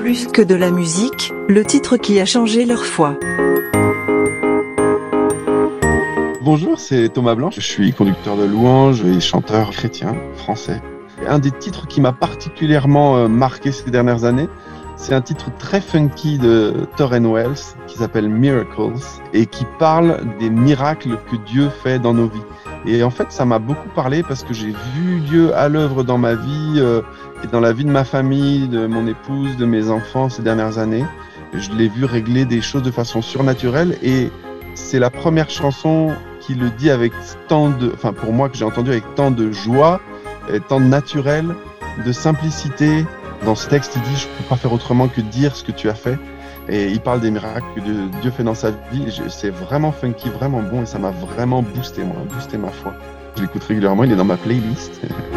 Plus que de la musique, le titre qui a changé leur foi. Bonjour, c'est Thomas Blanche. Je suis conducteur de louanges et chanteur chrétien français. Un des titres qui m'a particulièrement euh, marqué ces dernières années, c'est un titre très funky de Torren Wells qui s'appelle Miracles et qui parle des miracles que Dieu fait dans nos vies. Et en fait, ça m'a beaucoup parlé parce que j'ai vu Dieu à l'œuvre dans ma vie euh, et dans la vie de ma famille, de mon épouse, de mes enfants ces dernières années. Je l'ai vu régler des choses de façon surnaturelle et c'est la première chanson qui le dit avec tant de, enfin pour moi que j'ai entendu avec tant de joie, et tant de naturel, de simplicité, dans ce texte, il dit Je ne peux pas faire autrement que dire ce que tu as fait. Et il parle des miracles que Dieu fait dans sa vie. C'est vraiment funky, vraiment bon et ça m'a vraiment boosté, moi, boosté ma foi. Je l'écoute régulièrement, il est dans ma playlist.